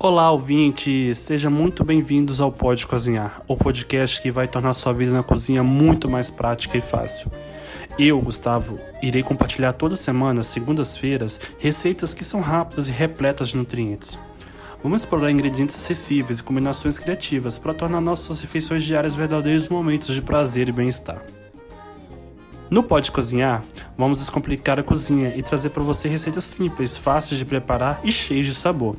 Olá, ouvintes! Sejam muito bem-vindos ao Pode Cozinhar, o podcast que vai tornar sua vida na cozinha muito mais prática e fácil. Eu, Gustavo, irei compartilhar toda semana, segundas-feiras, receitas que são rápidas e repletas de nutrientes. Vamos explorar ingredientes acessíveis e combinações criativas para tornar nossas refeições diárias verdadeiros momentos de prazer e bem-estar. No Pode Cozinhar, vamos descomplicar a cozinha e trazer para você receitas simples, fáceis de preparar e cheias de sabor.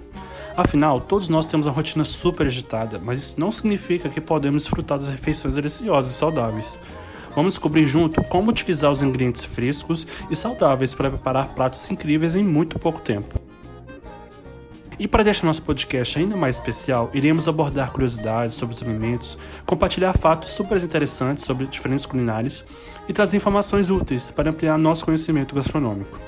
Afinal, todos nós temos uma rotina super agitada, mas isso não significa que podemos desfrutar das refeições deliciosas e saudáveis. Vamos descobrir junto como utilizar os ingredientes frescos e saudáveis para preparar pratos incríveis em muito pouco tempo. E para deixar nosso podcast ainda mais especial, iremos abordar curiosidades sobre os alimentos, compartilhar fatos super interessantes sobre diferentes culinárias e trazer informações úteis para ampliar nosso conhecimento gastronômico.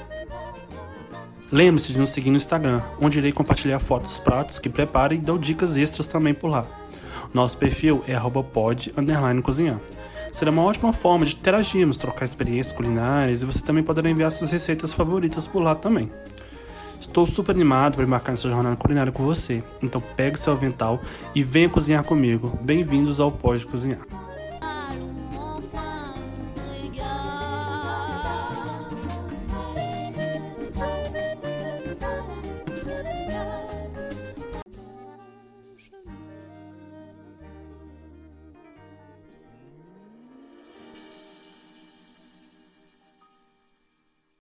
Lembre-se de nos seguir no Instagram, onde irei compartilhar fotos pratos que preparo e dou dicas extras também por lá. Nosso perfil é pod cozinhar. Será uma ótima forma de interagirmos, trocar experiências culinárias e você também poderá enviar suas receitas favoritas por lá também. Estou super animado para embarcar nessa jornada culinária com você, então pegue seu avental e venha cozinhar comigo. Bem-vindos ao Pode Cozinhar.